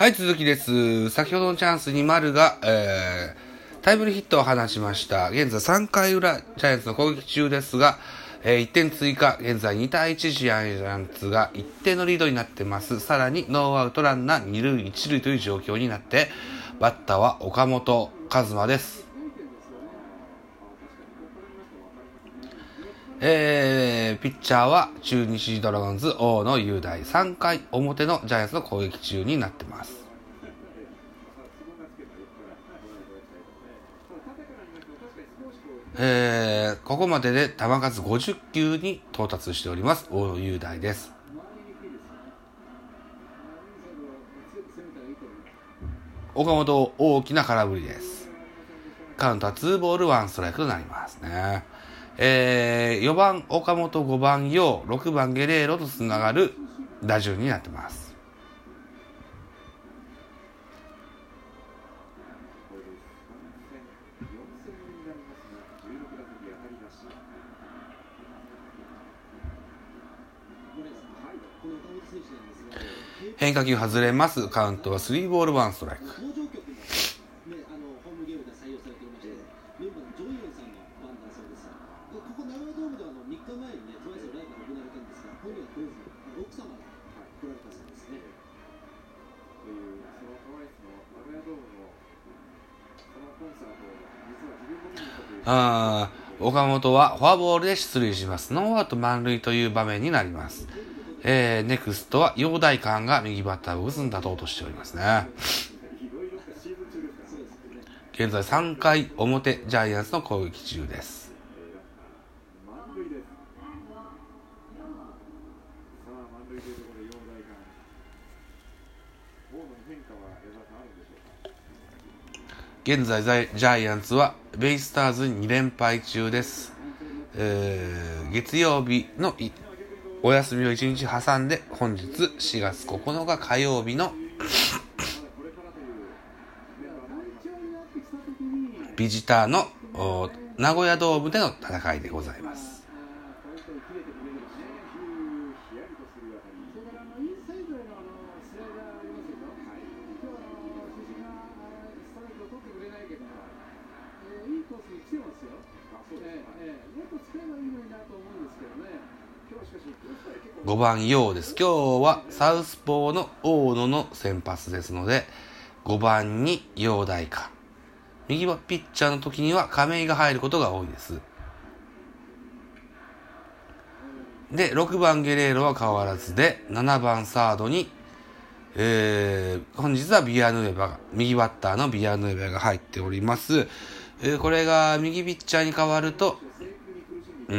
はい、続きです。先ほどのチャンスに丸が、えー、タイムリーヒットを放ちました。現在3回裏、ジャイアンツの攻撃中ですが、えー1点追加、現在2対1、ジャイアンツが1点のリードになってます。さらに、ノーアウトランナー2塁1塁という状況になって、バッターは岡本和真です。えー、ピッチャーは中日ドラゴンズ大野雄大3回表のジャイアンツの攻撃中になってます。ここまでで球数50球に到達しております大雄大です。岡本大きな空振りです。カウントは2ボール1ストライクとなりますね。えー、4番岡本、5番陽、6番ゲレーロとつながる打順になってます。変化球外れます。カウントは3ボール1ストライク。登場曲にね、あのホームゲームで採用されておりまして、メンバーのジョイエンさんの番だそうです。でここ長野ドームではあの3日前にね、トライアスのライブが行われたんですが、本人は来れず、あの奥様が来られたそうですね。というそのトワイスの名古屋ドームのそのコンサートを実は自分も見に行ったというあー岡本はフォアボールで出塁します。ノーアウト満塁という場面になります。えー、ネクストは陽大館が右バッターを打つんだと落としておりますね。現在3回表ジャイアンツの攻撃中です。現在ジャイアンツはベイスターズに2連敗中です。えー、月曜日のお休みを1日挟んで本日4月9日火曜日のビジターの名古屋ドームでの戦いでございます。もっと使えばいいのになと思う。5番陽です。今日はサウスポーの大野の先発ですので、5番に陽大か。右はピッチャーの時には亀井が入ることが多いです。で、6番ゲレーロは変わらずで、7番サードに、えー、本日はビアヌエバが、右バッターのビアヌエバが入っております。えーこれが右ピッチャーに変わると、うん、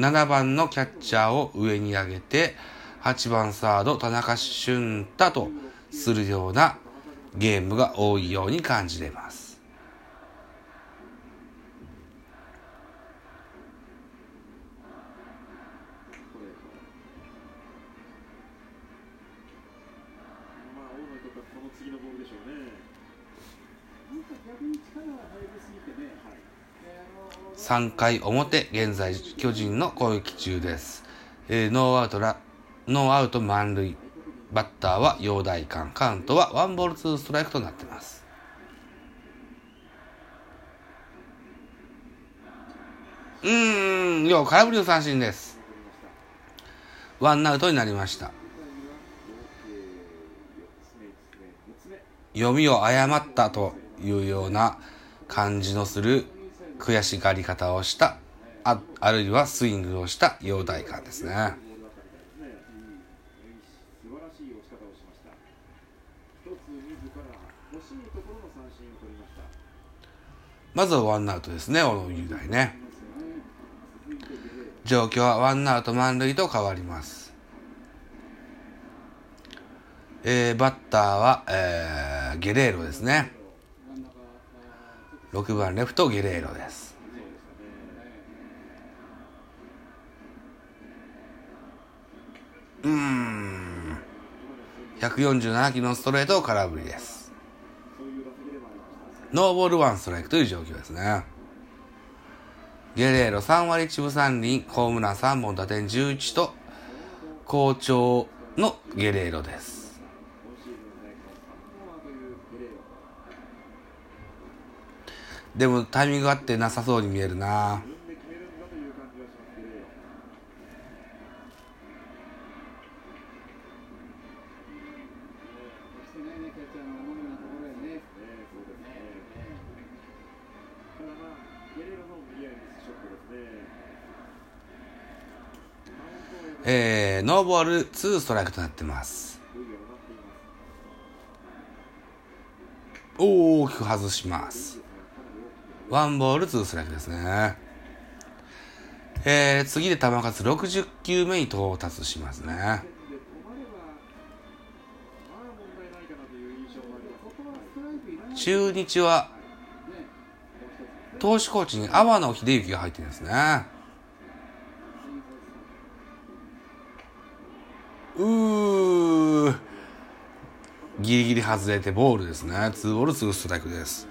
7番のキャッチャーを上に上げて、8番サード、田中俊太とするようなゲームが多いように感じれます。3回表、現在、巨人の攻撃中です。えーノーアウトラ、ノーアウト満塁。バッターは陽岱鋼。カウントはワンボールツーストライクとなっています。うーん、よう、空振りの三振です。ワンアウトになりました。読みを誤ったというような感じのする悔しがり方をした、ああるいはスイングをした陽大館ですね。ました一つ自ら欲しいところの三振を取りましたまずはワンアウトですね、小野雄大ね。状況はワンアウト満塁と変わります。えー、バッターは、えー、ゲレーロですね。真ん中あーちょっと6番レフトゲレーロです。うん。147キロのストレートを空振りです。ノーボールワンストライクという状況ですね。ゲレーロ3割1分3厘、ホームラン3本打点11と、好調のゲレーロです。今シーズンでこの3でもタイミング合ってなさそうに見えるな。えー、ノーボール2ストライクとなって。ます大きく外します。ワンボール2ストライクですね。えー、次で球数60球目に到達しますね。中日は投手コーチに阿波野秀幸が入ってるんですね。うー。ギリギリ外れてボールですね。2ボール2ストライクです。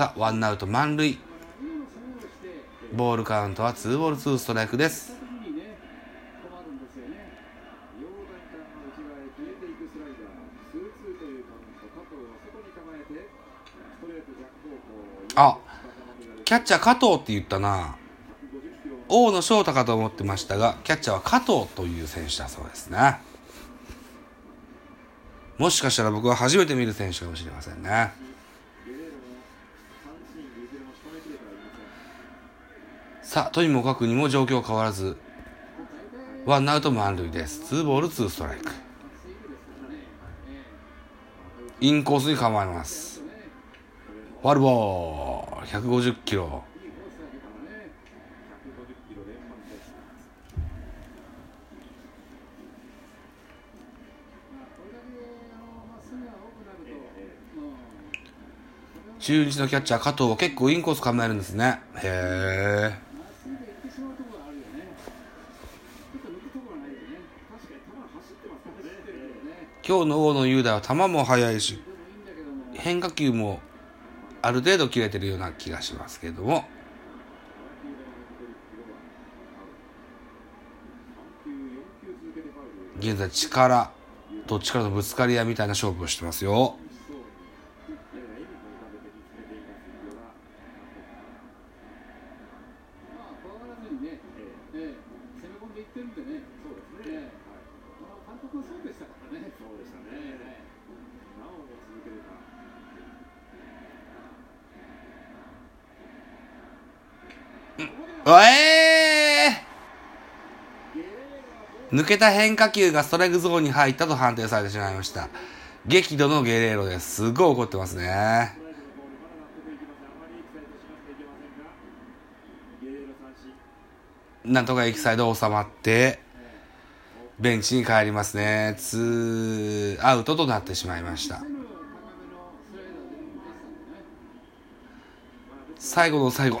さあ、ワンアウト満塁。ボールカウントは2ボール2ストライクです。あキャッチャー加藤って言ったな。大野翔太かと思ってましたが、キャッチャーは加藤という選手だそうですね。もしかしたら僕は初めて見る選手かもしれませんね。さあ、とにもかくにも状況変わらず、ワンアウト満塁です。ツーボールツーストライク。イン。コースに構えます。ファルボール、150キロ。中日のキャッチャー加藤は結構インコース構えるんですね。へー。まっすぐで行ってしまうところがあるよね。ちょっと抜くところがないよね。確かに球走ってますからね走ってるけどね。今日の大野雄大は球も速いし、変化球もある程度切れてるような気がしますけれども。現在力と力のぶつかり合いみたいな勝負をしてますよ。美味しそうにやや笑みも浮かべて見つめています与田まあ怖がらずにね、ええええ攻め込んでいってるんでね。そうですね、ええはい、まあ監督はそうでしたからね。そうでしたね、なおも続けるかおえー抜けた変化球がストライクゾーンに入ったと判定されてしまいました。激怒のゲレーロです。すごい怒ってますね。なんとかエキサイド収まって、ベンチに帰りますね。ツーアウトとなってしまいました。最後の最後。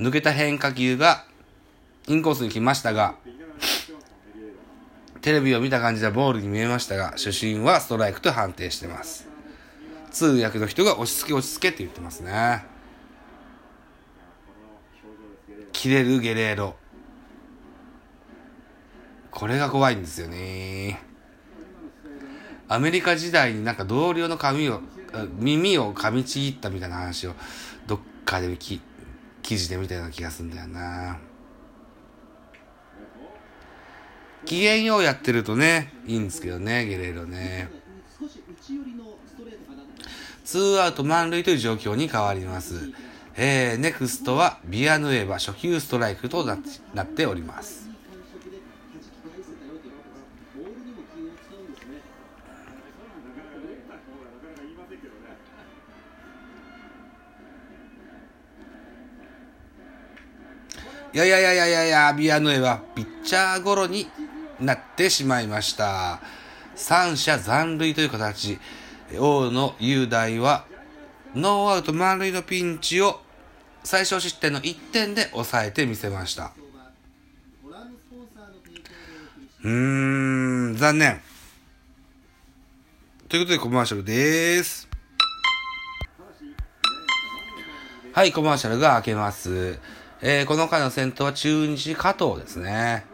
抜けた変化球がインコースに来ましたが、テレビを見た感じではボールに見えましたが、主審はストライクと判定してます。通訳の人が落ち着け落ち着けって言ってますね。この表情ですゲレーロ切れるゲレーロ。これが怖いんですよね。アメリカ時代になんか同僚の髪を、耳を噛みちぎったみたいな話をどっかでき記事で見たような気がするんだよな。機嫌ようやってるとね、いいんですけどね、ゲレーロね。ツーアウト満塁という状況に変わります。えー、ネクストはビアヌエバ初球ストライクとなっております。いやいやいやいやいや、ビアヌエバピッチャーゴロになってしまいました。三者残塁という形。大野雄大はノーアウト満塁のピンチを最小失点の1点で抑えてみせました。うーん、残念。ということでコマーシャルです。はい、コマーシャルが開けます。えーこの回の先頭は中日加藤ですね。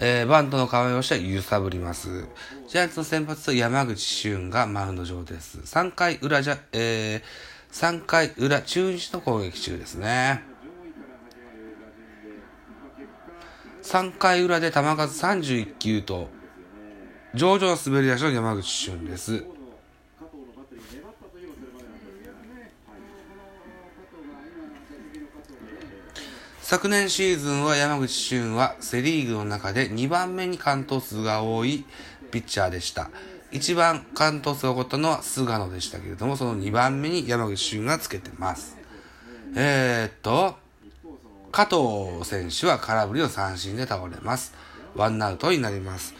えーバントの構えをして揺さぶります。ジャイアンツの先発は山口俊がマウンド上です。3回裏じゃ、えー、3回裏中日の攻撃中ですね。3回裏で球数31球と、上々の滑り出しの山口俊です。昨年シーズンは山口俊はセリーグの中で2番目に完投数が多いピッチャーでした。一番完投数が多かったのは菅野でしたけれども、その2番目に山口俊がつけてます。えー、っと、加藤選手は空振りの三振で倒れます。ワンアウトになります。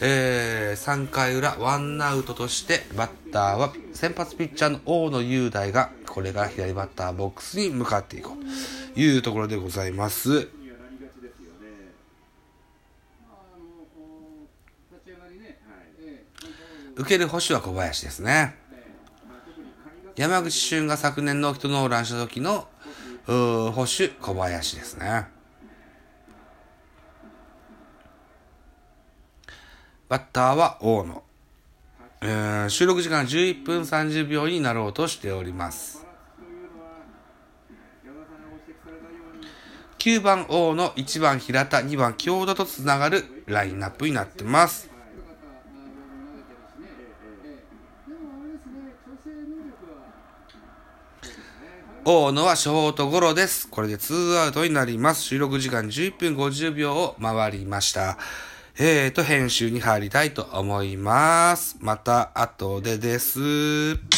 えー、3回裏、ワンアウトとして、バッターは先発ピッチャーの大野雄大が、これから左バッターボックスに向かっていこうというところでございます。にはなりがちですよねまああのお立ち上がりね、はいええ受ける星は小林ですね。山口俊が昨年ノーヒットノーランした時の、うー保守小林ですね。バッターは大野。えー収録時間11分30秒になろうとしております。9番大野、1番平田、2番京田とつながるラインナップになってます。よかったあボール投げてるしね、ええでもあれですね、調整能力は大野はショートゴロです。これで2アウトになります。収録時間11分50秒を回りました。えーと、編集に入りたいと思います。また後でです。